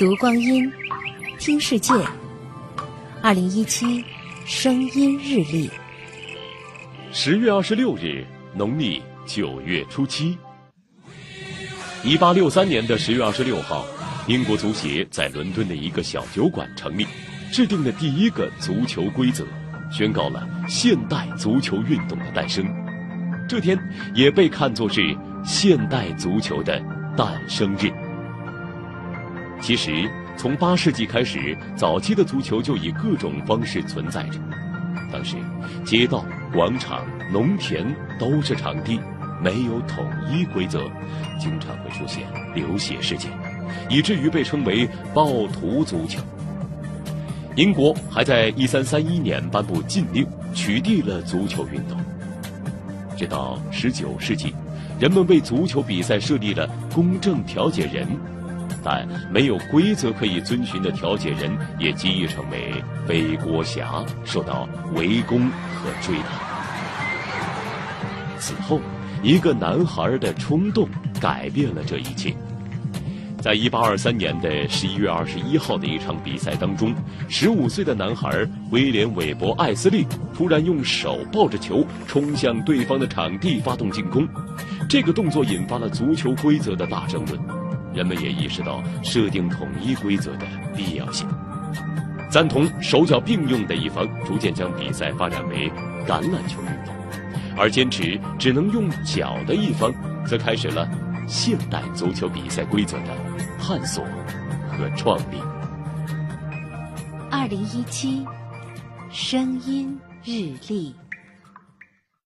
读光阴，听世界。二零一七声音日历，十月二十六日，农历九月初七。一八六三年的十月二十六号，英国足协在伦敦的一个小酒馆成立，制定了第一个足球规则，宣告了现代足球运动的诞生。这天也被看作是现代足球的诞生日。其实，从八世纪开始，早期的足球就以各种方式存在着。当时，街道、广场、农田都是场地，没有统一规则，经常会出现流血事件，以至于被称为“暴徒足球”。英国还在一三三一年颁布禁令，取缔了足球运动。直到十九世纪，人们为足球比赛设立了公正调解人。但没有规则可以遵循的调解人，也极易成为背锅侠，受到围攻和追打。此后，一个男孩的冲动改变了这一切。在一八二三年的十一月二十一号的一场比赛当中，十五岁的男孩威廉·韦伯·艾斯利突然用手抱着球冲向对方的场地发动进攻，这个动作引发了足球规则的大争论。人们也意识到设定统一规则的必要性，赞同手脚并用的一方逐渐将比赛发展为橄榄球运动，而坚持只能用脚的一方则开始了现代足球比赛规则的探索和创立。二零一七声音日历。